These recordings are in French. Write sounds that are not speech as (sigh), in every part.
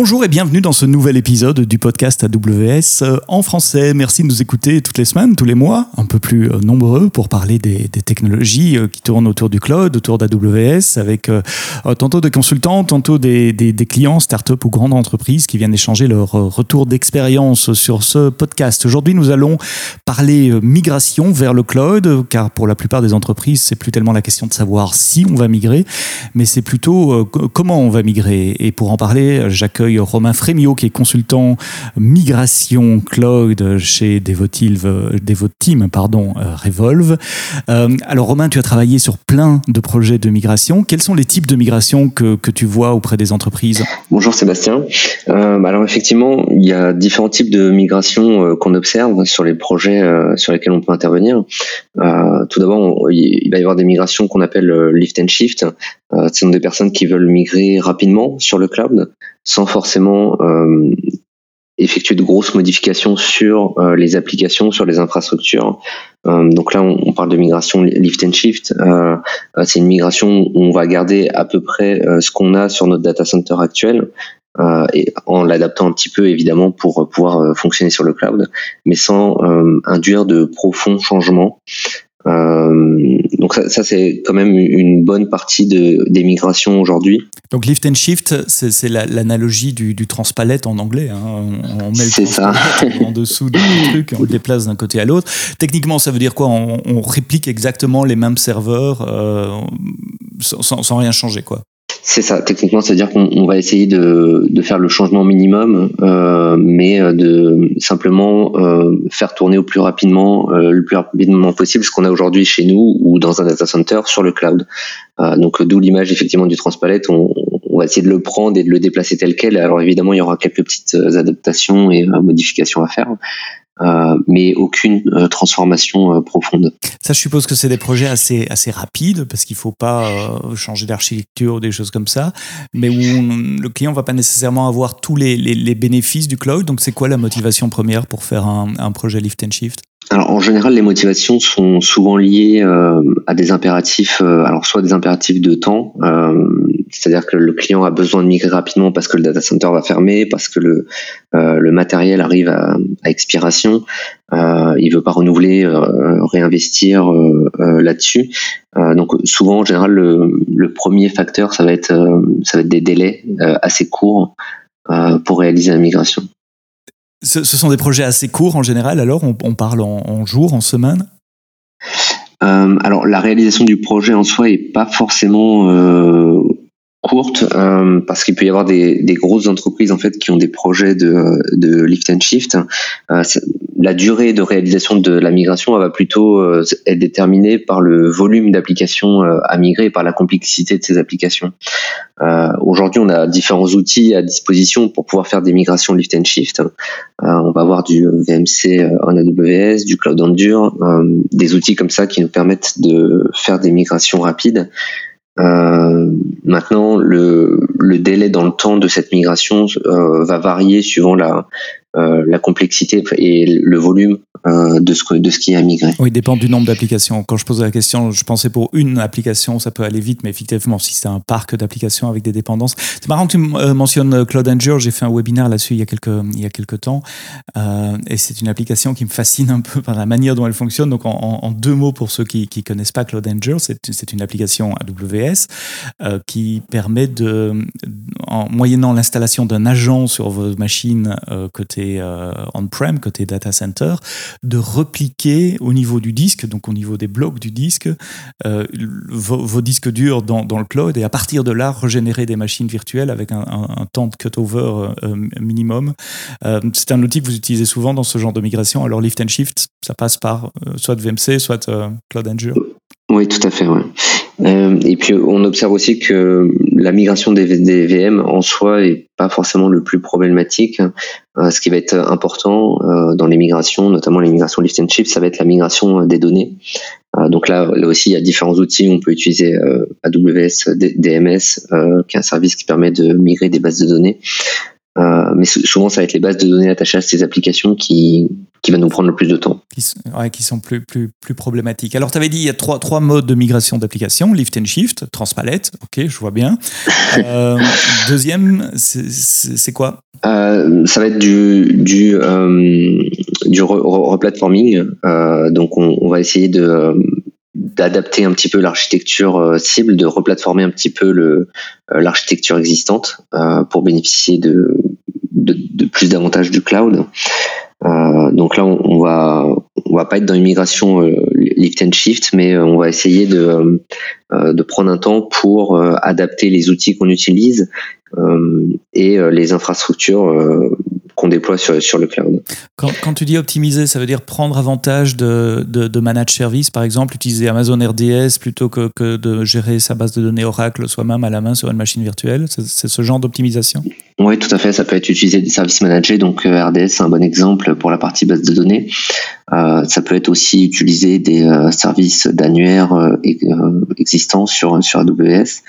Bonjour et bienvenue dans ce nouvel épisode du podcast AWS euh, en français. Merci de nous écouter toutes les semaines, tous les mois, un peu plus euh, nombreux pour parler des, technologies euh, qui tournent autour du cloud, autour d'AWS, avec tantôt des consultants, tantôt des, clients, start-up ou grandes entreprises qui viennent échanger leur retour d'expérience sur ce podcast. Aujourd'hui, nous allons parler migration vers le cloud, car pour la plupart des entreprises, c'est plus tellement la question de savoir si on va migrer, mais c'est plutôt comment on va migrer. Et pour en parler, Romain Frémio, qui est consultant migration cloud chez Devoteam, pardon, euh, Revolve. Euh, alors Romain, tu as travaillé sur plein de projets de migration. Quels sont les types de migration que, que tu vois auprès des entreprises? Bonjour Sébastien. Euh, alors effectivement, il y a différents types de migration qu'on observe sur les projets sur lesquels on peut intervenir. tout d'abord, il va y avoir des migrations qu'on appelle lift and shift. Ce sont des personnes qui veulent migrer rapidement sur le cloud sans forcément euh, effectuer de grosses modifications sur euh, les applications, sur les infrastructures. Euh, donc là, on, parle de migration lift and shift. c'est une migration où on va garder à peu près ce qu'on a sur notre data center actuel. et en l'adaptant un petit peu évidemment pour pouvoir fonctionner sur le cloud, mais sans induire de profonds changements. Euh, donc ça, ça c'est quand même une bonne partie de, des migrations aujourd'hui. Donc lift and shift, c'est l'analogie du, du transpalette en anglais. Hein. On, met le ça. en dessous du truc, on le déplace d'un côté à l'autre. Techniquement, ça veut dire quoi? On, on, réplique exactement les mêmes serveurs euh, sans, sans, rien changer, quoi. C'est ça. Techniquement, c'est-à-dire qu'on va essayer de, de, faire le changement minimum, euh, mais euh, de simplement euh, faire tourner au plus rapidement, le plus rapidement possible ce qu'on a aujourd'hui chez nous ou dans un data center sur le cloud. Donc, d'où l'image effectivement du transpalette. On, on, va essayer de le prendre et de le déplacer tel quel. Alors évidemment, il y aura quelques petites adaptations et modifications à faire, euh, mais aucune euh, transformation euh, profonde. Ça, je suppose que c'est des projets assez assez rapides parce qu'il faut pas changer d'architecture ou des choses comme ça, mais où le client va pas nécessairement avoir tous les, les, les bénéfices du cloud. Donc, c'est quoi la motivation première pour faire un, un projet lift and shift? Alors en général, les motivations sont souvent liées euh, à des impératifs, euh, alors soit des impératifs de temps, euh, c'est-à-dire que le client a besoin de migrer rapidement parce que le data center va fermer, parce que le, le matériel arrive à, à expiration, il veut pas renouveler, réinvestir là-dessus. donc souvent en général, le, le, premier facteur, ça va être ça va être des délais assez courts pour réaliser la migration. Ce, sont des projets assez courts en général, alors on, parle en, jours, en semaines? Euh, alors la réalisation du projet en soi est pas forcément euh, courte euh, parce qu'il peut y avoir des, des, grosses entreprises en fait qui ont des projets de, lift and shift. Euh, la durée de réalisation de la migration va plutôt euh, être déterminée par le volume d'applications à migrer par la complexité de ces applications. Aujourd'hui, on a différents outils à disposition pour pouvoir faire des migrations lift and shift. on va avoir du VMC en AWS, du Cloud Endure, des outils comme ça qui nous permettent de faire des migrations rapides. Euh, maintenant, le, le, délai dans le temps de cette migration euh, va varier suivant la, la complexité et le volume euh, de, ce, de ce qui a migré. Oui, dépend du nombre d'applications. Quand je posais la question, je pensais pour une application, ça peut aller vite, mais effectivement, si c'est un parc d'applications avec des dépendances. C'est marrant que tu euh, mentionnes Cloud Endure. J'ai fait un webinaire là-dessus il y a quelques, il y a quelques temps. Euh, et c'est une application qui me fascine un peu par la manière dont elle fonctionne. Donc, en, deux mots pour ceux qui ne connaissent pas Cloud Endure, c'est une application AWS euh, qui permet de, en moyennant l'installation d'un agent sur vos machines côté euh, on-prem, côté data center, de repliquer au niveau du disque, donc au niveau des blocs du disque, euh, vos, disques durs dans, le cloud et à partir de là, régénérer des machines virtuelles avec un, temps de cutover euh, minimum. c'est un outil que vous utilisez souvent dans ce genre de migration. Alors, lift and shift, ça passe par soit VMC, soit Cloud Azure. Oui, tout à fait. Euh, et puis on observe aussi que la migration des, VM en soi est pas forcément le plus problématique. Euh, ce qui va être important euh, dans les migrations, notamment les migrations lift and shift, ça va être la migration des données. Donc là, là aussi, il y a différents outils. On peut utiliser AWS DMS, qui est un service qui permet de migrer des bases de données. mais souvent, ça va être les bases de données attachées à ces applications qui, qui va nous prendre le plus de temps. Qui, ouais, qui sont plus, plus, plus problématiques. Alors, tu avais dit il y a trois, trois modes de migration d'application lift and shift, transpalette, ok, je vois bien. (laughs) euh, deuxième, c'est quoi? Euh, Ça va être du, du, euh, du replatforming. Donc, on, on, va essayer de d'adapter un petit peu l'architecture cible, de replatformer un petit peu le l'architecture existante pour bénéficier de, de, de plus d'avantages du cloud. Euh, donc là, on, va on va pas être dans une migration euh, lift and shift, mais euh, on va essayer de de prendre un temps pour adapter les outils qu'on utilise et les infrastructures qu'on déploie sur, sur le cloud. Quand, quand, tu dis optimiser, ça veut dire prendre avantage de, de, de managed service, par exemple, utiliser Amazon RDS plutôt que, que de gérer sa base de données Oracle soi-même à la main sur une machine virtuelle C'est ce genre d'optimisation? Oui, tout à fait. Ça peut être utilisé des services managés. Donc euh, RDS, c'est un bon exemple pour la partie base de données. Euh, ça peut être aussi utiliser des euh, services d'annuaire euh, existants sur, sur AWS.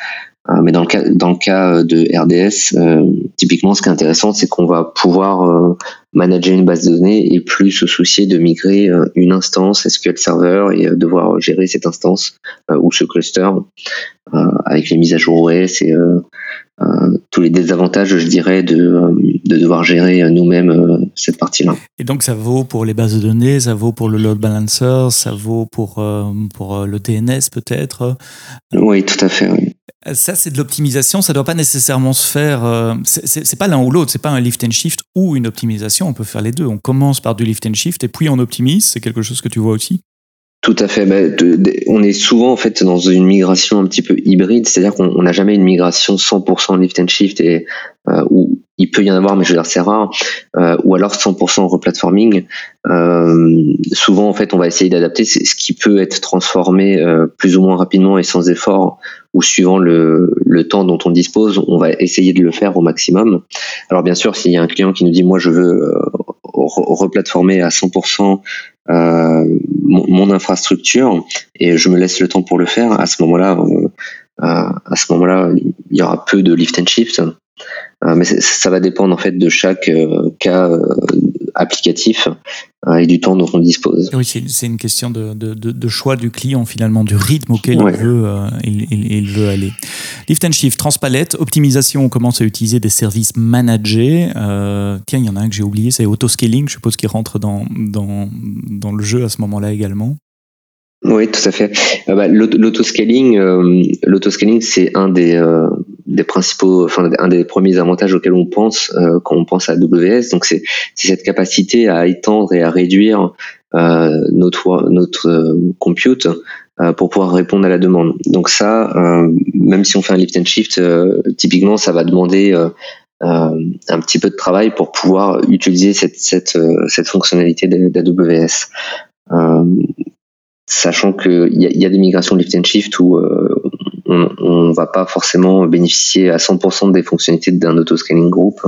Euh, mais dans le cas, dans le cas de RDS, euh, typiquement, ce qui est intéressant, c'est qu'on va pouvoir euh, manager une base de données et plus se soucier de migrer une instance SQL Server et devoir gérer cette instance ou ce cluster avec les mises à jour OS et tous les désavantages, je dirais, de, de devoir gérer nous-mêmes cette partie-là. Et donc ça vaut pour les bases de données, ça vaut pour le load balancer, ça vaut pour, pour le DNS peut-être? Oui, tout à fait. Oui. Ça, c'est de l'optimisation. Ça ne doit pas nécessairement se faire. Euh, c'est pas l'un ou l'autre. C'est pas un lift and shift ou une optimisation. On peut faire les deux. On commence par du lift and shift et puis on optimise. C'est quelque chose que tu vois aussi. Tout à fait. On est souvent en fait dans une migration un petit peu hybride, c'est-à-dire qu'on n'a jamais une migration 100% lift and shift et euh, où il peut y en avoir, mais je veux dire c'est rare, euh, ou alors 100% replatforming. Euh, souvent en fait, on va essayer d'adapter ce qui peut être transformé euh, plus ou moins rapidement et sans effort, ou suivant le, le temps dont on dispose, on va essayer de le faire au maximum. Alors bien sûr, s'il y a un client qui nous dit moi je veux euh, replatformer à 100% euh, mon, infrastructure et je me laisse le temps pour le faire, à ce moment-là, euh, à ce moment-là, il y aura peu de lift and shift. Euh, mais ça va dépendre en fait de chaque euh, cas euh, applicatif et du temps dont on dispose. Oui, c'est une question de, de, de, choix du client finalement, du rythme auquel ouais. il, veut, euh, il, il, il, veut aller. Lift and Shift, Transpalette, optimisation, on commence à utiliser des services managés. Euh, tiens, il y en a un que j'ai oublié, c'est Autoscaling, je suppose qu'il rentre dans, dans, dans le jeu à ce moment-là également. Oui, tout à fait. Euh, bah, l'autoscaling, euh, l'autoscaling, c'est un des, euh, des principaux, enfin un des premiers avantages auxquels on pense euh, quand on pense à AWS. Donc c'est cette capacité à étendre et à réduire euh, notre notre compute pour pouvoir répondre à la demande. Donc ça, même si on fait un lift and shift, typiquement, ça va demander un petit peu de travail pour pouvoir utiliser cette cette cette fonctionnalité d'AWS sachant qu'il y, y, a des migrations lift and shift où euh, on ne va pas forcément bénéficier à 100% des fonctionnalités d'un auto-scaling group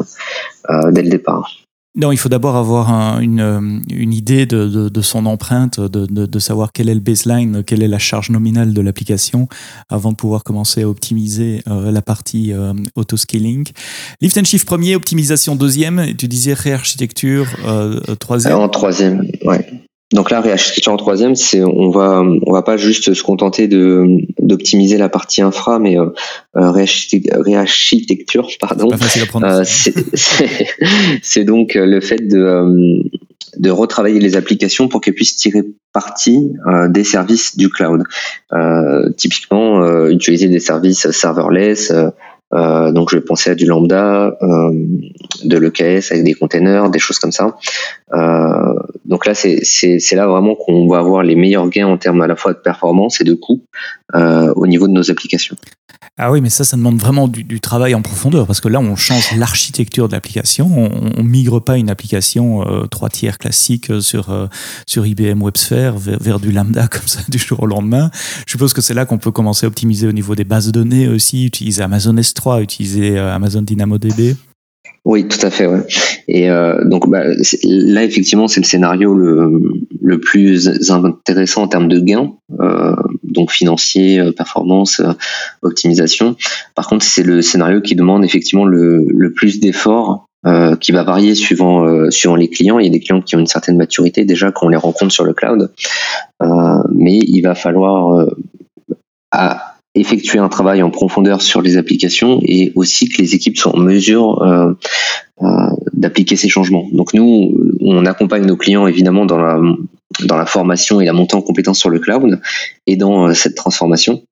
euh, dès le départ. Non, il faut d'abord avoir un, une, une, idée de, de, de, son empreinte, de, de, savoir quel est le baseline, quelle est la charge nominale de l'application, avant de pouvoir commencer à optimiser euh, la partie euh, auto-scaling. Lift and shift premier, optimisation deuxième, et tu disais réarchitecture euh, troisième. En troisième, ouais. Donc là, réarchitecture en troisième, c'est on va on va pas juste se contenter de d'optimiser la partie infra, mais euh, réarchitecture, pardon. Euh, c'est donc le fait de euh, de retravailler les applications pour qu'elles puissent tirer parti euh, des services du cloud. Euh, typiquement, euh, utiliser des services serverless, euh, donc je vais penser à du lambda, euh, de l'EKS avec des containers, des choses comme ça. Euh, donc là, c'est là vraiment qu'on va avoir les meilleurs gains en termes à la fois de performance et de coût euh, au niveau de nos applications. Ah oui, mais ça, ça demande vraiment du, travail en profondeur parce que là, on change l'architecture de l'application. On, on migre pas une application euh, trois tiers classique sur euh, sur IBM WebSphere vers, vers, du lambda (laughs) comme ça du jour au lendemain. Je suppose que c'est là qu'on peut commencer à optimiser au niveau des bases de données aussi, utiliser Amazon S3, utiliser Amazon DynamoDB. Oui, tout à fait. Ouais. Et euh, donc bah, là, effectivement, c'est le scénario le, le plus intéressant en termes de gains, euh, donc financier, euh, performance, euh, optimisation. Par contre, c'est le scénario qui demande effectivement le, le plus d'efforts euh, qui va varier suivant euh, suivant les clients. Il y a des clients qui ont une certaine maturité déjà quand on les rencontre sur le cloud, euh, mais il va falloir à effectuer un travail en profondeur sur les applications et aussi que les équipes soient en mesure d'appliquer ces changements. Donc nous, on accompagne nos clients évidemment dans la dans la formation et la montée en compétences sur le cloud et dans cette transformation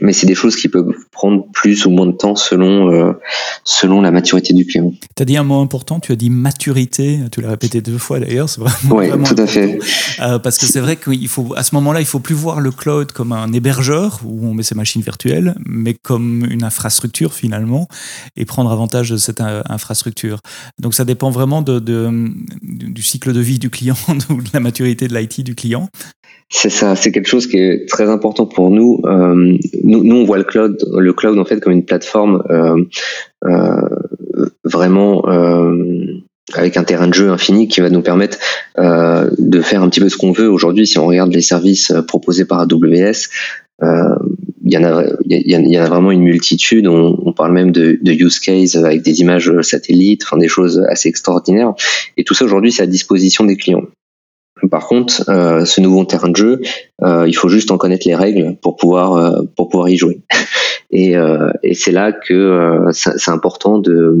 mais c'est des choses qui peuvent prendre plus ou moins de temps selon euh, selon la maturité du client. Tu as dit un mot important, tu as dit maturité, tu l'as répété deux fois d'ailleurs, c'est vraiment, Oui, tout à fait. Euh, parce que c'est vrai qu'il faut à ce moment-là, il faut plus voir le cloud comme un hébergeur où on met ses machines virtuelles, mais comme une infrastructure finalement et prendre avantage de cette euh, infrastructure. Donc ça dépend vraiment de, de du cycle de vie du client, ou (laughs) de la maturité de l'IT du client. C'est ça, c'est quelque chose qui est très important pour nous. Euh, nous. nous. on voit le cloud, le cloud en fait comme une plateforme euh, euh, vraiment avec un terrain de jeu infini qui va nous permettre de faire un petit peu ce qu'on veut. Aujourd'hui, si on regarde les services proposés par AWS, il y en a, il y, a vraiment une multitude. On, on parle même de, de, use case avec des images satellites, enfin des choses assez extraordinaires. Et tout ça aujourd'hui, c'est à disposition des clients. Par contre, euh, ce nouveau terrain de jeu, euh, il faut juste en connaître les règles pour pouvoir euh, pour pouvoir y jouer. (laughs) Et, c'est là que c'est important de,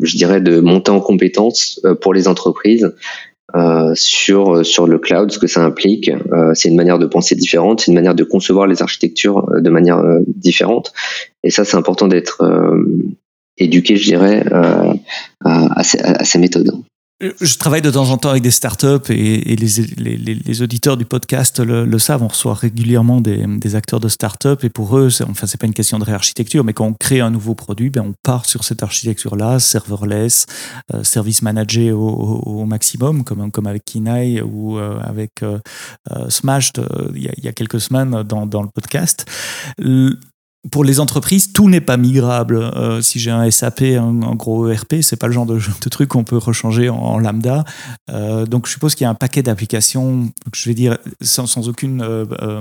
je dirais, de monter en compétence pour les entreprises sur sur le cloud, ce que ça implique. c'est une manière de penser différente, c'est une manière de concevoir les architectures de manière différente. Et ça, c'est important d'être éduqué, je dirais, à ces méthodes. Je travaille de temps en temps avec des startups et, les, auditeurs du podcast le, savent. On reçoit régulièrement des, acteurs de startups et pour eux, enfin, c'est pas une question de réarchitecture, mais quand on crée un nouveau produit, ben, on part sur cette architecture-là, serverless, euh, service managé au, maximum, comme, avec Kinai ou euh, avec euh, euh Smashed il y, a, quelques semaines dans le podcast pour les entreprises, tout n'est pas migrable. Euh, si j'ai un SAP, un, gros ERP, c'est pas le genre de, truc qu'on peut rechanger en, lambda. Euh, donc je suppose qu'il y a un paquet d'applications, je vais dire sans, sans aucune euh,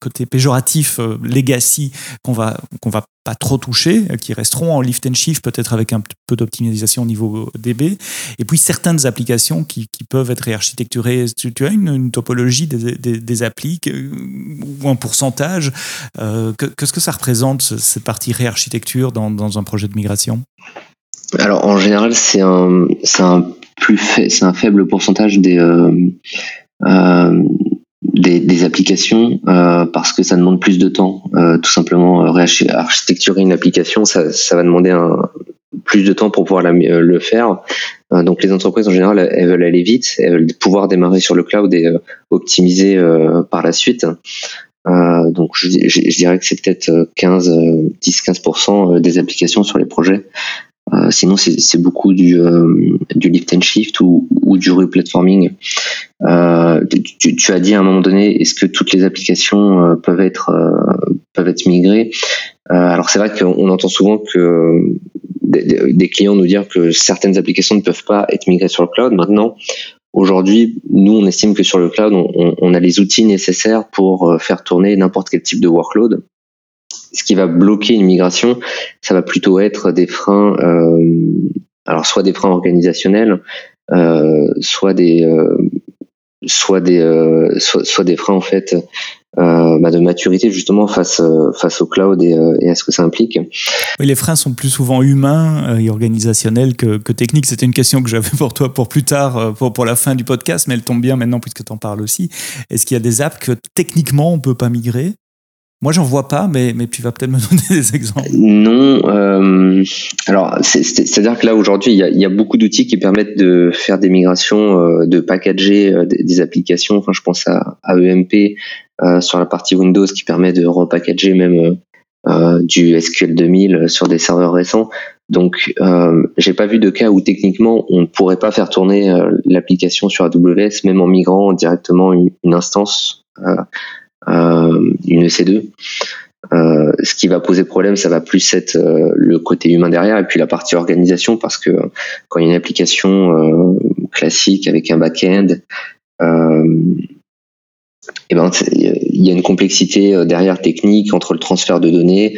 côté péjoratif, legacy qu'on va qu'on va pas trop touchés, qui resteront en lift and shift, peut-être avec un peu d'optimisation au niveau DB. Et puis certaines applications qui, peuvent être réarchitecturées. Tu, as une, topologie des, des, ou un pourcentage. Euh, Qu'est-ce que ça représente, cette partie réarchitecture dans, un projet de migration? Alors en général, c'est un, un, faible pourcentage des, euh, euh, des, applications euh, parce que ça demande plus de temps. Euh, tout simplement, euh, architecturer une application, ça, va demander plus de temps pour pouvoir le faire. donc les entreprises en général, elles veulent aller vite, elles veulent pouvoir démarrer sur le cloud et optimiser par la suite. donc je, je, dirais que c'est peut-être 15, 10-15% des applications sur les projets euh, sinon, c'est beaucoup du, euh, du lift and shift ou, ou du replatforming. Euh, tu, tu, as dit à un moment donné, est-ce que toutes les applications euh, peuvent être peuvent être migrées? Alors c'est vrai qu'on entend souvent que des, des, clients nous dire que certaines applications ne peuvent pas être migrées sur le cloud. Maintenant, Aujourd'hui, nous, on estime que sur le cloud, on, on, a les outils nécessaires pour faire tourner n'importe quel type de workload ce qui va bloquer une migration, ça va plutôt être des freins, euh, alors soit des freins organisationnels, euh, soit des, euh, soit des, soit, des freins en fait bah de maturité justement face face au cloud et, à ce que ça implique. Les freins sont plus souvent humains et organisationnels que, que techniques. C'était une question que j'avais pour toi pour plus tard, pour, pour la fin du podcast, mais elle tombe bien maintenant puisque tu en parles aussi. Est-ce qu'il y a des apps que techniquement on peut pas migrer? Moi, j'en vois pas, mais, mais tu vas peut-être me (laughs) donner des exemples. Non. Euh, alors, c'est-à-dire que là, aujourd'hui, il y a, beaucoup d'outils qui permettent de faire des migrations, euh, de packager euh, des, applications. Enfin, je pense à, à EMP sur la partie Windows qui permet de repackager même du SQL 2000 sur des serveurs récents. Donc, euh, j'ai pas vu de cas où techniquement on ne pourrait pas faire tourner l'application sur AWS, même en migrant directement une, instance une EC2. Euh, ce qui va poser problème, ça va plus être euh, le côté humain derrière et puis la partie organisation parce que quand il y a une application classique avec un back-end, eh ben, il y a une complexité derrière technique entre le transfert de données,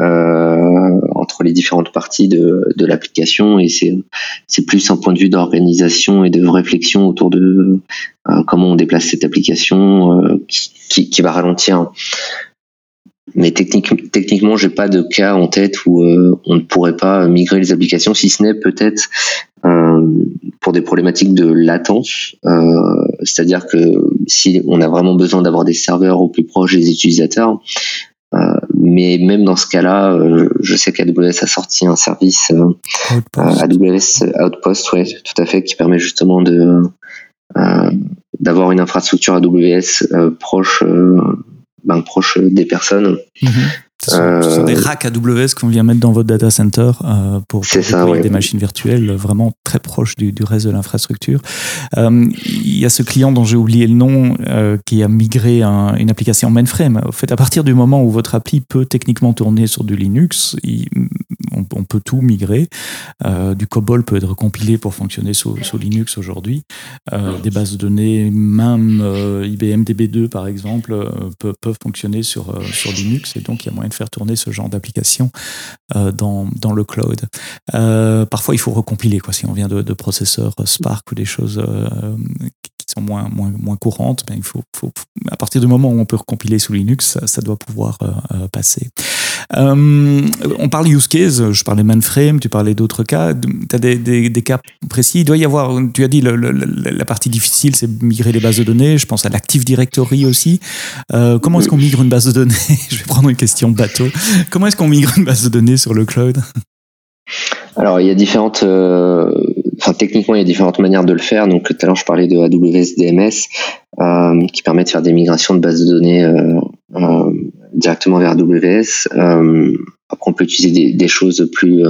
euh, entre les différentes parties de, de l'application et c'est plus un point de vue d'organisation et de réflexion autour de euh, comment on déplace cette application euh, qui, qui, va ralentir. Mais technique, techniquement, j'ai pas de cas en tête où on ne pourrait pas migrer les applications, si ce n'est peut-être pour des problématiques de latence. C'est-à-dire que si on a vraiment besoin d'avoir des serveurs au plus proche des utilisateurs, euh, mais même dans ce cas-là, euh, je sais qu'AWS a sorti un service euh, AWS Outpost, ouais, tout à fait, qui permet justement de d'avoir une infrastructure AWS proche ben, proche des personnes. Mhm. Ce sont, des racks AWS qu'on vient mettre dans votre data center euh, pour, pour des machines virtuelles vraiment très proches du, du reste de l'infrastructure. Euh, il y a ce client dont j'ai oublié le nom euh, qui a migré un, une application mainframe. En fait, à partir du moment où votre appli peut techniquement tourner sur du Linux, il, on, on, peut tout migrer. Euh, du COBOL peut être compilé pour fonctionner sous, sous Linux aujourd'hui. Euh, des bases de données, même IBM DB2 par exemple, peuvent, peuvent fonctionner sur, sur Linux et donc il y a moyen de faire tourner ce genre d'application euh, dans, dans, le cloud. Euh, parfois, il faut recompiler, quoi, si on vient de, de processeurs Spark ou des choses euh, sont moins, moins, moins courantes, ben, il faut, faut, à partir du moment où on peut recompiler sous Linux, ça, doit pouvoir passer. on parle use case, je parlais mainframe, tu parlais d'autres cas. Tu as des, des, cas précis? Il doit y avoir, tu as dit, la partie difficile, c'est migrer les bases de données. Je pense à l'Active Directory aussi. Euh, comment est-ce qu'on migre une base de données? (laughs) Je vais prendre une question bateau. Comment est-ce qu'on migre une base de données sur le cloud? Alors, il y a différentes. Euh, techniquement, il y a différentes manières de le faire. Donc, tout à l'heure, je parlais de AWS DMS, euh, qui permet de faire des migrations de bases de données euh, euh directement vers AWS. Euh, après, on peut utiliser des, choses plus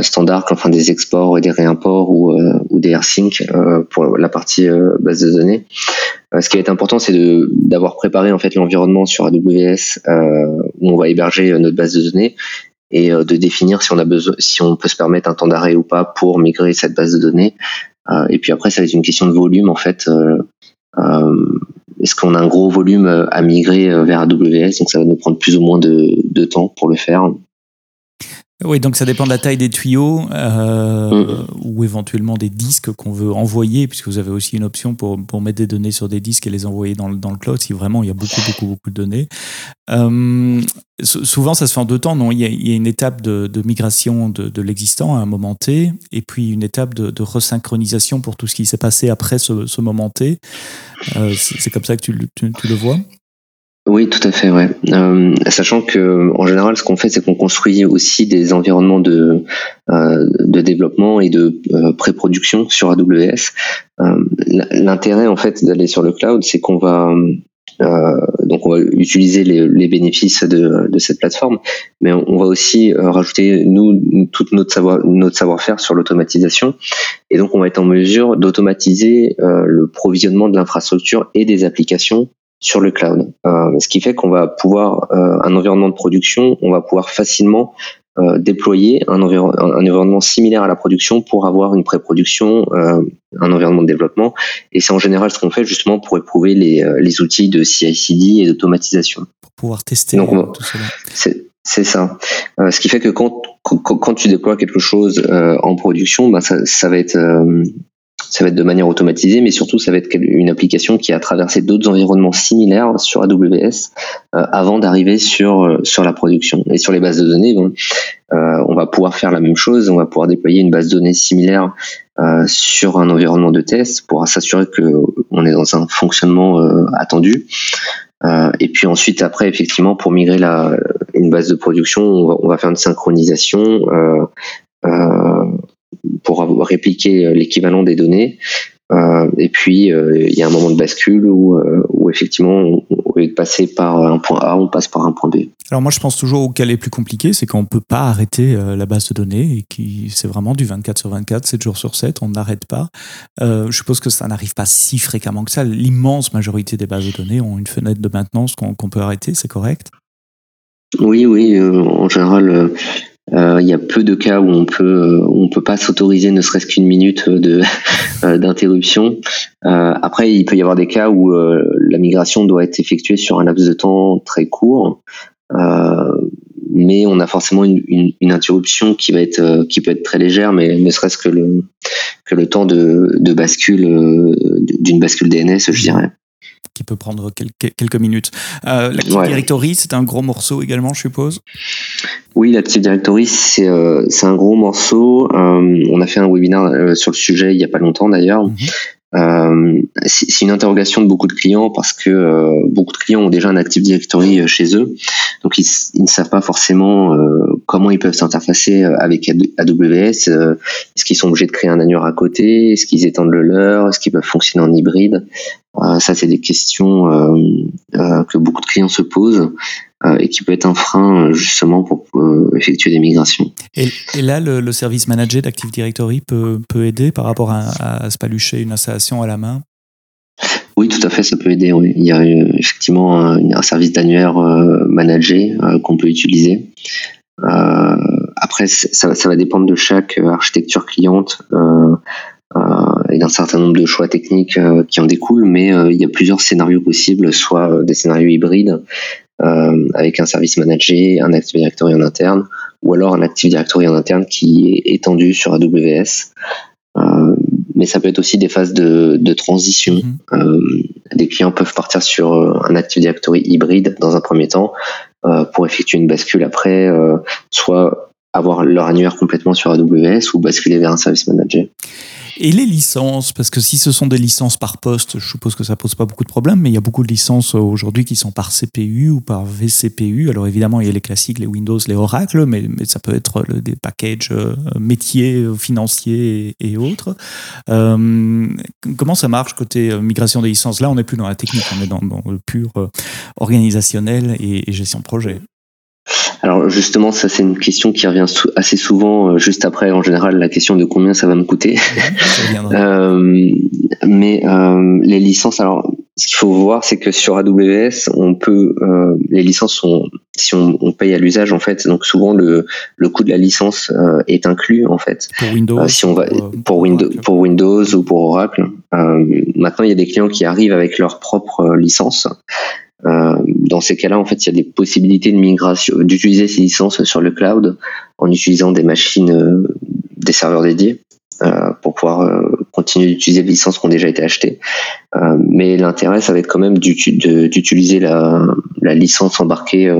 standards, enfin, des exports et des réimports ou, des AirSync pour la partie base de données. ce qui être important, c'est d'avoir préparé en fait l'environnement sur AWS où on va héberger notre base de données et euh, de définir si on a besoin, si on peut se permettre un temps d'arrêt ou pas pour migrer cette base de données. Euh, et puis après, ça va être une question de volume en fait. Euh, est-ce qu'on a un gros volume à migrer vers AWS Donc ça va nous prendre plus ou moins de, de temps pour le faire. Oui, donc ça dépend de la taille des tuyaux euh, mm. ou éventuellement des disques qu'on veut envoyer, puisque vous avez aussi une option pour, pour mettre des données sur des disques et les envoyer dans le, dans le cloud si vraiment il y a beaucoup, beaucoup, beaucoup de données. Euh, souvent, ça se fait en deux temps. Non, il y a, il y a une étape de, de migration de, de l'existant à un moment T, et puis une étape de, de resynchronisation pour tout ce qui s'est passé après ce, ce moment T. Euh, C'est comme ça que tu, tu, tu le vois oui, tout à fait, ouais. Euh, sachant que en général, ce qu'on fait, c'est qu'on construit aussi des environnements de euh, de développement et de euh, pré-production sur AWS. Euh, l'intérêt en fait d'aller sur le cloud, c'est qu'on va euh, donc on va utiliser les, les bénéfices de, de, cette plateforme, mais on, va aussi rajouter nous tout notre savoir notre savoir-faire sur l'automatisation, et donc on va être en mesure d'automatiser le provisionnement de l'infrastructure et des applications sur le cloud. Euh, ce qui fait qu'on va pouvoir, euh, un environnement de production, on va pouvoir facilement euh, déployer un, environ, un, environnement similaire à la production pour avoir une pré-production, euh, un environnement de développement. Et c'est en général ce qu'on fait justement pour éprouver les, euh, les outils de CI/CD et d'automatisation. Pour pouvoir tester Donc, tout cela. C'est ça. ce qui fait que quand, quand, quand, tu déploies quelque chose en production, bah ça, ça va être ça va être de manière automatisée, mais surtout ça va être une application qui a traversé d'autres environnements similaires sur AWS euh, avant d'arriver sur euh, sur la production. Et sur les bases de données, euh, on va pouvoir faire la même chose. On va pouvoir déployer une base de données similaire sur un environnement de test pour s'assurer que on est dans un fonctionnement attendu. et puis ensuite, après, effectivement, pour migrer la, une base de production, on va, faire une synchronisation. Pour répliquer euh, l'équivalent des données. Euh, et puis euh, il y a un moment de bascule où, où effectivement, au lieu de passer par un point A, on passe par un point B. Alors moi, je pense toujours au cas les plus compliqué, c'est qu'on peut pas arrêter la base de données et qui c'est vraiment du 24 sur 24, 7 jours sur 7, on n'arrête pas. je suppose que ça n'arrive pas si fréquemment que ça. L'immense majorité des bases de données ont une fenêtre de maintenance qu'on peut arrêter, c'est correct? Oui, oui. en général, il y a peu de cas où on peut on peut pas s'autoriser ne serait-ce qu'une minute de (laughs) d'interruption. après, il peut y avoir des cas où la migration doit être effectuée sur un laps de temps très court mais on a forcément une, une, une, interruption qui va être euh, qui peut être très légère, mais ne serait-ce que le que le temps de, de bascule euh, d'une bascule DNS, je dirais. Qui peut prendre quelques, quelques minutes. Euh, L'Active Directory, c'est un gros morceau également, je suppose? Oui, l'Active Directory, c'est euh, un gros morceau. Euh, on a fait un webinaire sur le sujet il y a pas longtemps d'ailleurs. Mhm. C'est une interrogation de beaucoup de clients parce que beaucoup de clients ont déjà un Active Directory chez eux, donc ils, ils ne savent pas forcément comment ils peuvent s'interfacer avec AWS. Est-ce qu'ils sont obligés de créer un Azure à côté Est-ce qu'ils étendent le leur Est-ce qu'ils peuvent fonctionner en hybride Ça, c'est des questions que beaucoup de clients se posent. Euh, et qui peut être un frein justement pour euh, effectuer des migrations. Et, là, le, service manager d'Active Directory peut, peut aider par rapport à, à, se palucher une installation à la main? Oui, tout à fait, ça peut aider. Oui. Il y a euh, effectivement un, service d'annuaire managé qu'on peut utiliser. après, ça, ça, va dépendre de chaque architecture cliente et d'un certain nombre de choix techniques qui en découlent, mais il y a plusieurs scénarios possibles, soit des scénarios hybrides, euh, avec un service manager, un Active Directory en interne, ou alors un Active Directory en interne qui est étendu sur AWS. Euh, mais ça peut être aussi des phases de, de transition. Mhm. Euh, des clients peuvent partir sur un Active Directory hybride dans un premier temps pour effectuer une bascule après, soit avoir leur annuaire complètement sur AWS ou basculer vers un service manager. Et les licences, parce que si ce sont des licences par poste, je suppose que ça pose pas beaucoup de problèmes, mais il y a beaucoup de licences euh, aujourd'hui qui sont par CPU ou par vCPU. Alors évidemment, il y a les classiques, les Windows, les Oracle, mais, ça peut être des packages euh, métiers, euh, financiers et, autres. comment ça marche côté migration des licences? Là, on n'est plus dans la technique, on est dans, le pur organisationnel et, gestion projet. Alors justement, ça c'est une question qui revient assez souvent euh, juste après, en général, la question de combien ça va me coûter. (laughs) euh, mais euh, les licences, alors ce qu'il faut voir, c'est que sur AWS, on peut, euh, les licences sont, si on, on paye à l'usage en fait, donc souvent le, le coût de la licence est inclus en fait. Pour Windows. si on va pour, Windows, pour Windows ou pour Oracle. maintenant, il y a des clients qui arrivent avec leur propre licence. Euh, dans ces cas-là, en fait, il y a des possibilités de migration, d'utiliser ces licences sur le cloud en utilisant des machines, euh, des serveurs dédiés euh, pour pouvoir continuer d'utiliser les licences qui ont déjà été achetées. mais l'intérêt, ça va être quand même d'utiliser la, la, licence embarquée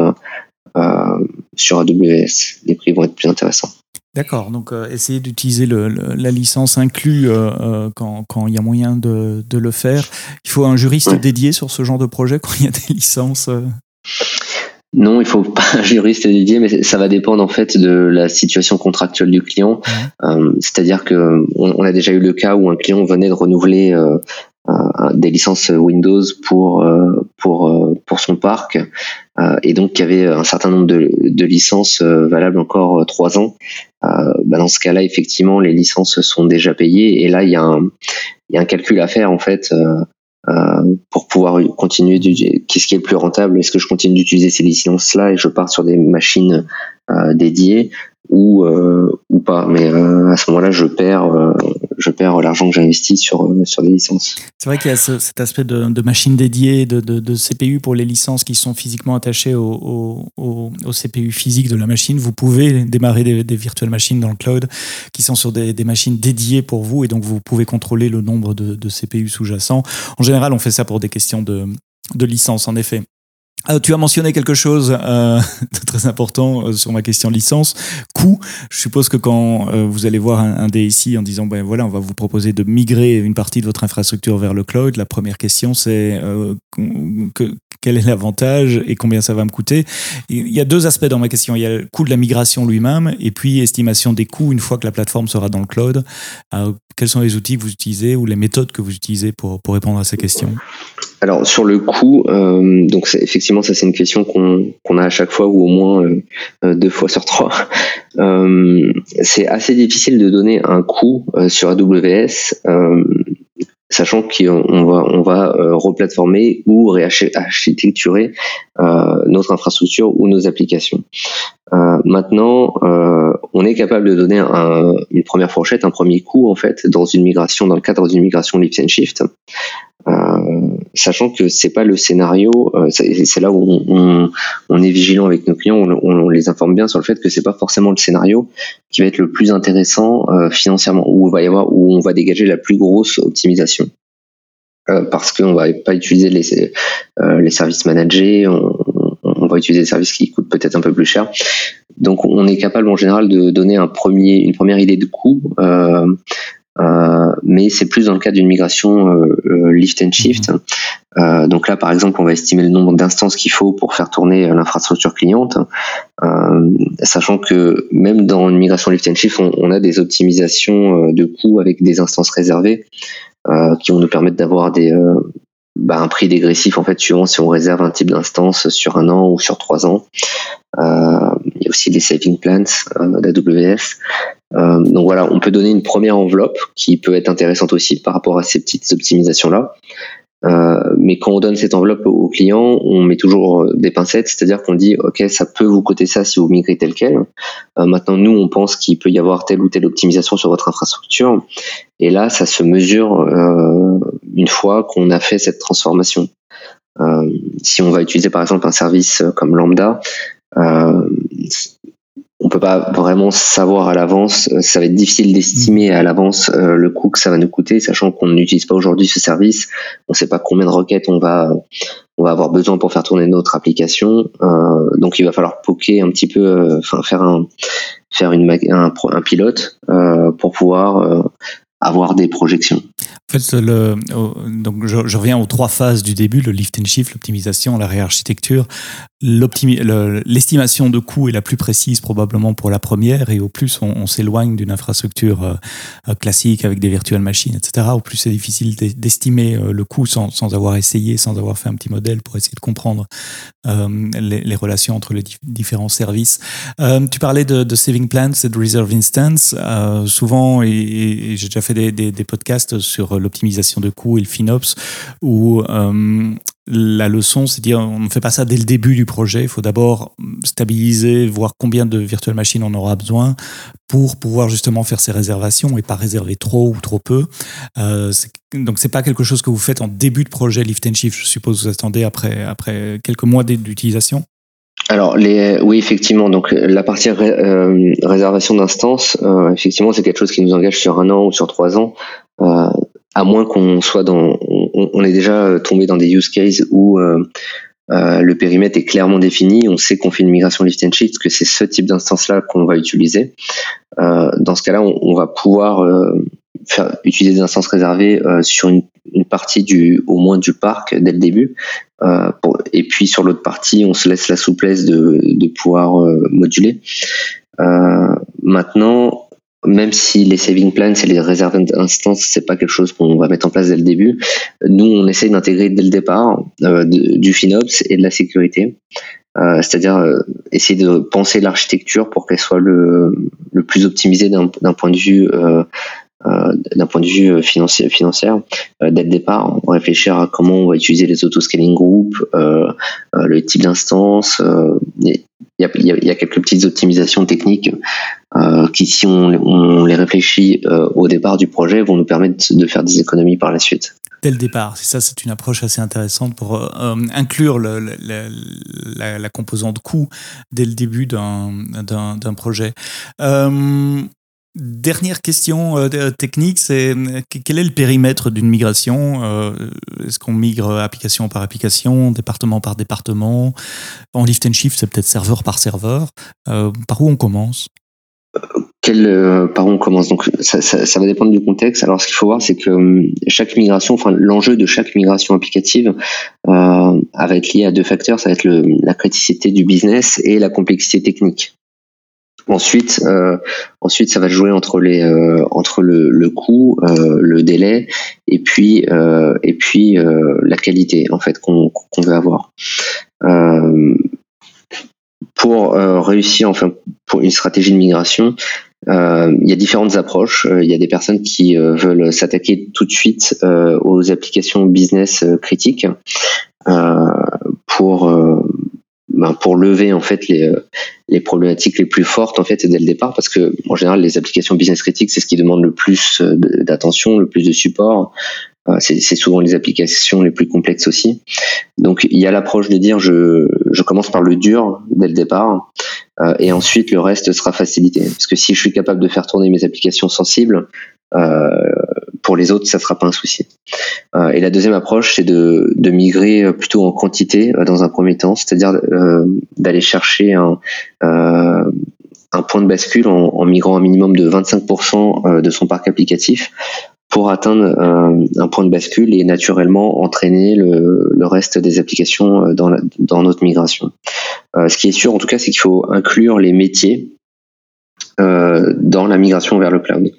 sur AWS. Les prix vont être plus intéressants. D'accord, donc euh, essayer d'utiliser la licence inclus euh, euh, quand, il y a moyen de, le faire. Il faut un juriste dédié sur ce genre de projet quand il y a des licences non, il faut pas un juriste dédié, mais ça va dépendre en fait de la situation contractuelle du client. C'est-à-dire que on, a déjà eu le cas où un client venait de renouveler des licences Windows pour pour pour son parc et donc y avait un certain nombre de, de licences valables encore trois ans. Euh, bah dans ce cas-là, effectivement, les licences sont déjà payées. Et là, il y a un, y a un calcul à faire en fait euh, euh pour pouvoir continuer. Qu'est-ce qui est le plus rentable. Est-ce que je continue d'utiliser ces licences-là et je pars sur des machines euh, dédiées ou euh, ou pas? Mais à ce moment-là, je perds je perds l'argent que j'investis sur, euh, sur des licences. C'est vrai qu'il y a cet aspect de, de machines dédiées, de, de, CPU pour les licences qui sont physiquement attachées au, au, CPU physique de la machine. Vous pouvez démarrer des, des virtuelles machines dans le cloud qui sont sur des, des, machines dédiées pour vous et donc vous pouvez contrôler le nombre de, de CPU sous-jacents. En général, on fait ça pour des questions de, de licence, en effet. Euh, tu as mentionné quelque chose euh, (laughs) de très important euh, sur ma question licence, coût. Je suppose que quand euh, vous allez voir un, un, DSI en disant ben voilà, on va vous proposer de migrer une partie de votre infrastructure vers le cloud, la première question c'est que, quel est l'avantage et combien ça va me coûter? Il y a deux aspects dans ma question. Il y a le coût de la migration lui-même et puis estimation des coûts une fois que la plateforme sera dans le cloud. quels sont les outils que vous utilisez ou les méthodes que vous utilisez pour répondre à ces questions? Alors sur le coût, donc effectivement ça c'est une question qu'on a à chaque fois ou au moins euh, euh, deux fois sur trois. (laughs) Euh, c'est assez difficile de donner un coût sur AWS, sachant qu'on va on va replatformer ou réarchitecturer notre infrastructure ou nos applications. maintenant, on est capable de donner une première fourchette, un premier coup en fait dans une migration, dans le cadre d'une migration lift and shift. Euh, sachant que c'est pas le scénario, euh, c'est là où on, est vigilant avec nos clients, on, les informe bien sur le fait que c'est pas forcément le scénario qui va être le plus intéressant euh, financièrement, où on va y où on va dégager la plus grosse optimisation. parce qu'on va pas utiliser les, services managés, on, va utiliser des services qui coûtent peut-être un peu plus cher. Donc on est capable en général de donner une première idée de coût euh, mais c'est plus dans le cadre d'une migration euh, euh, lift and shift. Mhm. donc là, par exemple, on va estimer le nombre d'instances qu'il faut pour faire tourner l'infrastructure cliente, sachant que même dans une migration lift and shift, on, a des optimisations de coûts avec des instances réservées qui vont nous permettre d'avoir des bah, un prix dégressif en fait suivant si on réserve un type d'instance sur un an ou sur trois ans. il y a aussi des saving plans d'AWS euh, donc voilà, on peut donner une première enveloppe qui peut être intéressante aussi par rapport à ces petites optimisations-là. Euh, mais quand on donne cette enveloppe au client, on met toujours des pincettes, c'est-à-dire qu'on dit ok, ça peut vous coûter ça si vous migrez tel quel. Euh, maintenant, nous, on pense qu'il peut y avoir telle ou telle optimisation sur votre infrastructure, et là, ça se mesure euh, une fois qu'on a fait cette transformation. Euh, si on va utiliser par exemple un service comme Lambda, on peut pas vraiment savoir à l'avance. Euh, ça va être difficile d'estimer à l'avance euh, le coût que ça va nous coûter, sachant qu'on n'utilise pas aujourd'hui ce service. On ne sait pas combien de requêtes on va on va avoir besoin pour faire tourner notre application. Euh, donc il va falloir poker un petit peu, enfin faire un faire une un, un pilote pour pouvoir avoir des projections. En fait, donc je, reviens aux trois phases du début, le lift and shift, l'optimisation, la réarchitecture. L'estimation de coût est la plus précise probablement pour la première et au plus on, s'éloigne d'une infrastructure euh, classique avec des virtual machines, etc. Au plus c'est difficile d'estimer euh, le coût sans, sans, avoir essayé, sans avoir fait un petit modèle pour essayer de comprendre euh, les, relations entre les différents services. Tu parlais de, saving plans et de reserve instance. Souvent, et, j'ai déjà fait des podcasts sur l'optimisation de coûts et le FinOps, où la leçon, c'est de dire on ne fait pas ça dès le début du projet. Il faut d'abord stabiliser, voir combien de virtual machines on aura besoin pour pouvoir justement faire ces réservations et pas réserver trop ou trop peu. Euh, donc c'est pas quelque chose que vous faites en début de projet lift and shift. Je suppose que vous attendez après après quelques mois d'utilisation. Alors oui effectivement donc la partie euh, réservation d'instances euh, effectivement c'est quelque chose qui nous engage sur un an ou sur trois ans euh, à moins qu'on soit dans, on, est déjà tombé dans des use cases où euh, euh, le périmètre est clairement défini, on sait qu'on fait une migration lift and shift, que c'est ce type d'instance-là qu'on va utiliser. Euh, dans ce cas-là, on, va pouvoir faire, utiliser des instances réservées sur une, partie du, au moins du parc dès le début. et puis sur l'autre partie, on se laisse la souplesse de, de pouvoir moduler. maintenant, même si les saving plans et les réserves d'instances, c'est pas quelque chose qu'on va mettre en place dès le début, nous on essaye d'intégrer dès le départ euh, du FinOps et de la sécurité. Euh, c'est-à-dire euh, essayer de penser l'architecture pour qu'elle soit le, plus optimisée d'un point de vue d'un point de vue financier dès le départ réfléchir à comment on va utiliser les auto-scaling groups le type d'instance il y a, quelques petites optimisations techniques qui, si on, les réfléchit euh, au départ du projet, vont nous permettre de faire des économies par la suite. Dès le départ, c'est ça, c'est une approche assez intéressante pour euh, inclure la, composante coût dès le début d'un projet. Dernière question technique, c'est quel est le périmètre d'une migration Est-ce qu'on migre application par application, département par département? En lift and shift, c'est peut-être serveur par serveur. par où on commence? Quel, euh, par où on commence Donc ça, ça, ça, va dépendre du contexte. Alors ce qu'il faut voir, c'est que hum, chaque migration, enfin l'enjeu de chaque migration applicative euh, va être lié à deux facteurs. Ça va être le, la criticité du business et la complexité technique. Ensuite, euh, ensuite, ça va jouer entre les euh, entre le, le coût, euh, le délai, et puis euh, et puis euh, la qualité en fait qu'on qu'on veut avoir pour euh, réussir, enfin, pour une stratégie de migration, euh, il y a différentes approches. Euh, il y a des personnes qui veulent s'attaquer tout de suite aux applications business critiques pour ben, pour lever en fait les, les problématiques les plus fortes en fait dès le départ parce que en général les applications business critiques c'est ce qui demande le plus d'attention, le plus de support. C'est souvent les applications les plus complexes aussi. Donc il y a l'approche de dire je, commence par le dur dès le départ et ensuite le reste sera facilité. Parce que si je suis capable de faire tourner mes applications sensibles, euh, pour les autres, ça sera pas un souci. Euh, et la deuxième approche, c'est de, migrer plutôt en quantité euh, dans un premier temps, c'est-à-dire d'aller chercher un, point de bascule en, migrant un minimum de 25% de son parc applicatif pour atteindre un, point de bascule et naturellement entraîner le, reste des applications dans, la, dans notre migration. ce qui est sûr, en tout cas, c'est qu'il faut inclure les métiers euh, dans la migration vers le cloud.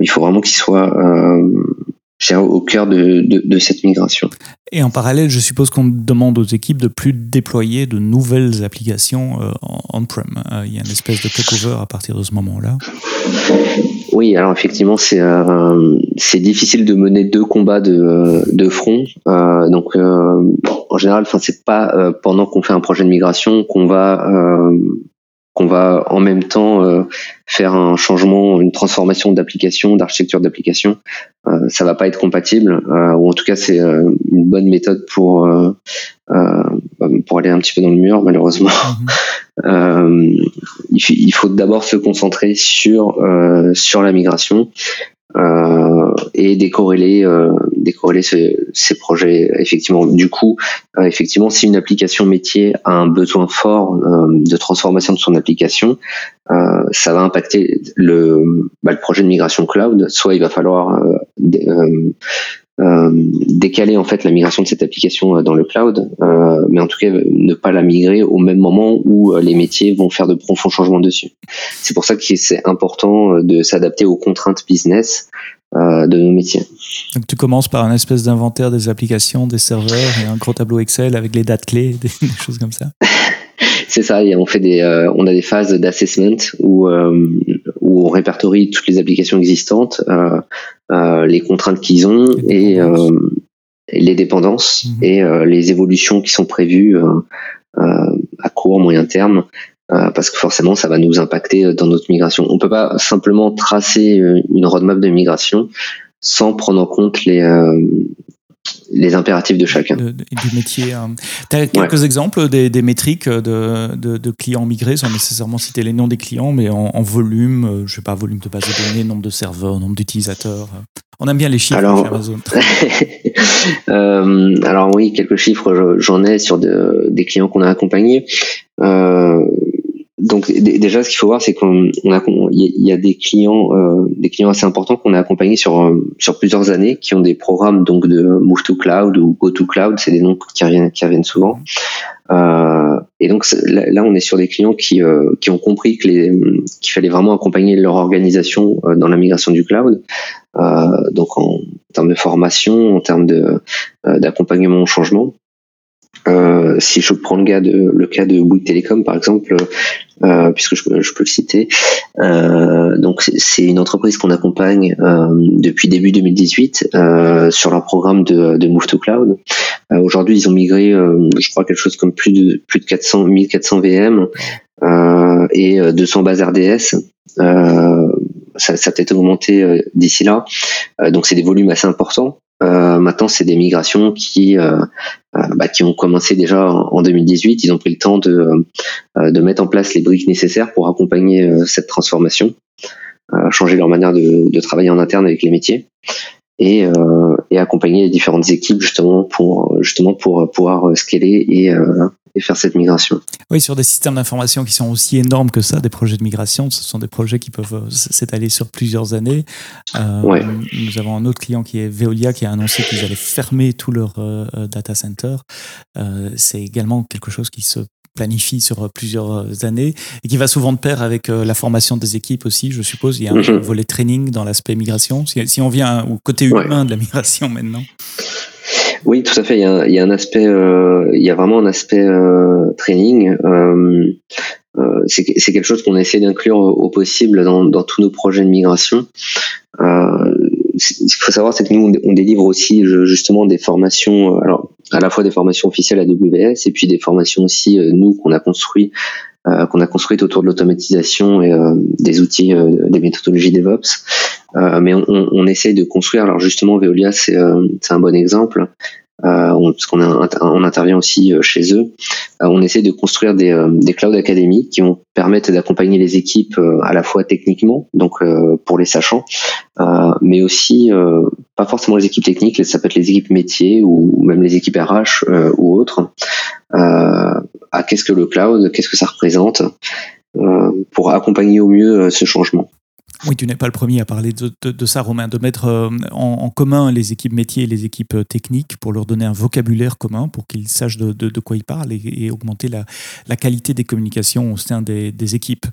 Il faut vraiment qu'il soit euh, au cœur de, de, cette migration. Et en parallèle, je suppose qu'on demande aux équipes de plus déployer de nouvelles applications euh, on-prem. Euh, il y a une espèce de takeover à partir de ce moment-là. Oui, alors effectivement, c'est euh, c'est difficile de mener deux combats de, de front. Euh, donc, en général, enfin, c'est pas pendant qu'on fait un projet de migration qu'on va qu'on va en même temps euh, faire un changement, une transformation d'application, d'architecture d'application. Euh, ça va pas être compatible, euh, ou en tout cas c'est euh, une bonne méthode pour pour aller un petit peu dans le mur, malheureusement. Mhm. Il, faut d'abord se concentrer sur sur la migration euh, et décorréler euh, décorréler ce, ces projets effectivement. Du coup euh, effectivement si une application métier a un besoin fort de transformation de son application ça va impacter le bah, le projet de migration cloud. Soit il va falloir euh, décaler en fait la migration de cette application euh, dans le cloud, euh, mais en tout cas ne pas la migrer au même moment où les métiers vont faire de profonds changements dessus. C'est pour ça que c'est important de s'adapter aux contraintes business de nos métiers. Donc tu commences par un espèce d'inventaire des applications, des serveurs et un gros tableau Excel avec les dates clés, (laughs) des, choses comme ça. (laughs) C'est ça, et on fait des, on a des phases d'assessment où, où on répertorie toutes les applications existantes, euh, euh, les contraintes qu'ils ont et euh, les dépendances mhm. et les évolutions qui sont prévues à court, moyen terme, parce que forcément ça va nous impacter dans notre migration. On peut pas simplement tracer une roadmap de migration sans prendre en compte les, les impératifs de chacun. du métier. Hein. Tu as quelques exemples des, des métriques de, clients migrés, sans nécessairement citer les noms des clients, mais en, volume, euh, je sais pas, volume de base de données, nombre de serveurs, nombre d'utilisateurs. On aime bien les chiffres alors, chez Amazon. (laughs) euh, alors oui, quelques chiffres, j'en ai sur de, des clients qu'on a accompagnés. Euh, donc déjà, ce qu'il faut voir, c'est qu'on a, il y a des clients, euh, des clients assez importants qu'on a accompagnés sur euh, sur plusieurs années, qui ont des programmes donc de Move to Cloud ou Go to Cloud, c'est des noms qui reviennent qui reviennent souvent. Euh, et donc là, on est sur des clients qui euh, qui ont compris que les qu'il fallait vraiment accompagner leur organisation euh, dans la migration du cloud. donc en, termes de formation, en termes de d'accompagnement au changement. Euh, si je prends le, cas de, le cas de Bouygues Télécom par exemple, euh, puisque je, je, peux le citer, euh, donc c'est une entreprise qu'on accompagne euh, depuis début 2018 euh, sur leur programme de, de Move to Cloud. Aujourd'hui, ils ont migré, je crois quelque chose comme plus de plus de 400 1400 VM et 200 bases RDS. ça, ça peut-être augmenté d'ici là. donc c'est des volumes assez importants. Euh, maintenant, c'est des migrations qui euh, euh, bah, qui ont commencé déjà en 2018. Ils ont pris le temps de de mettre en place les briques nécessaires pour accompagner cette transformation, changer leur manière de, de, travailler en interne avec les métiers et, et accompagner les différentes équipes justement pour justement pour pouvoir scaler et et faire cette migration. Oui, sur des systèmes d'information qui sont aussi énormes que ça, des projets de migration, ce sont des projets qui peuvent euh, s'étaler sur plusieurs années. Euh, Nous avons un autre client qui est Veolia qui a annoncé qu'ils allaient fermer tout leur euh, data center. Euh, C'est également quelque chose qui se planifie sur plusieurs années et qui va souvent de pair avec la formation des équipes aussi, je suppose. Il y a un mhm. volet training dans l'aspect migration. Si, si, on vient au côté humain de la migration maintenant. Oui, tout à fait. Il y a, il y a un aspect, euh, il y a vraiment un aspect euh, training. Euh, euh c'est quelque chose qu'on essaie d'inclure au, possible dans, dans, tous nos projets de migration. Euh, ce qu'il faut savoir, c'est que nous, on, délivre aussi justement des formations. Alors, à la fois des formations officielles AWS et puis des formations aussi nous qu'on a construit qu'on a construites autour de l'automatisation et des outils, des méthodologies DevOps. Mais on, on, on, essaye de construire. Alors justement, Veolia, c'est un bon exemple. Euh, on, parce qu'on on intervient aussi euh, chez eux. Euh, on essaie de construire des, des cloud academies qui vont permettre d'accompagner les équipes à la fois techniquement, donc pour les sachants, mais aussi pas forcément les équipes techniques, ça peut être les équipes métiers ou même les équipes RH ou autres. à qu'est-ce que le cloud, qu'est-ce que ça représente, pour accompagner au mieux ce changement. Oui, tu n'es pas le premier à parler de, ça, Romain, de mettre euh, en, commun les équipes métiers et les équipes euh, techniques pour leur donner un vocabulaire commun, pour qu'ils sachent de, quoi ils parlent et, augmenter la, qualité des communications au sein des, équipes.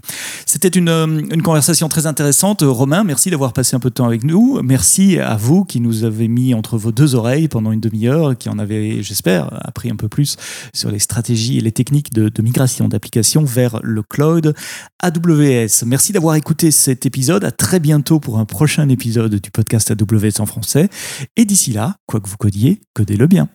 C'était une, euh, une, conversation très intéressante. Romain, merci d'avoir passé un peu de temps avec nous. Merci à vous qui nous avez mis entre vos deux oreilles pendant une demi-heure, qui en avez, j'espère, appris un peu plus sur les stratégies et les techniques de, de migration d'applications vers le cloud AWS. Merci d'avoir écouté cet épisode à très bientôt pour un prochain épisode du podcast AWS en français. Et d'ici là, quoi que vous codiez, codez-le bien.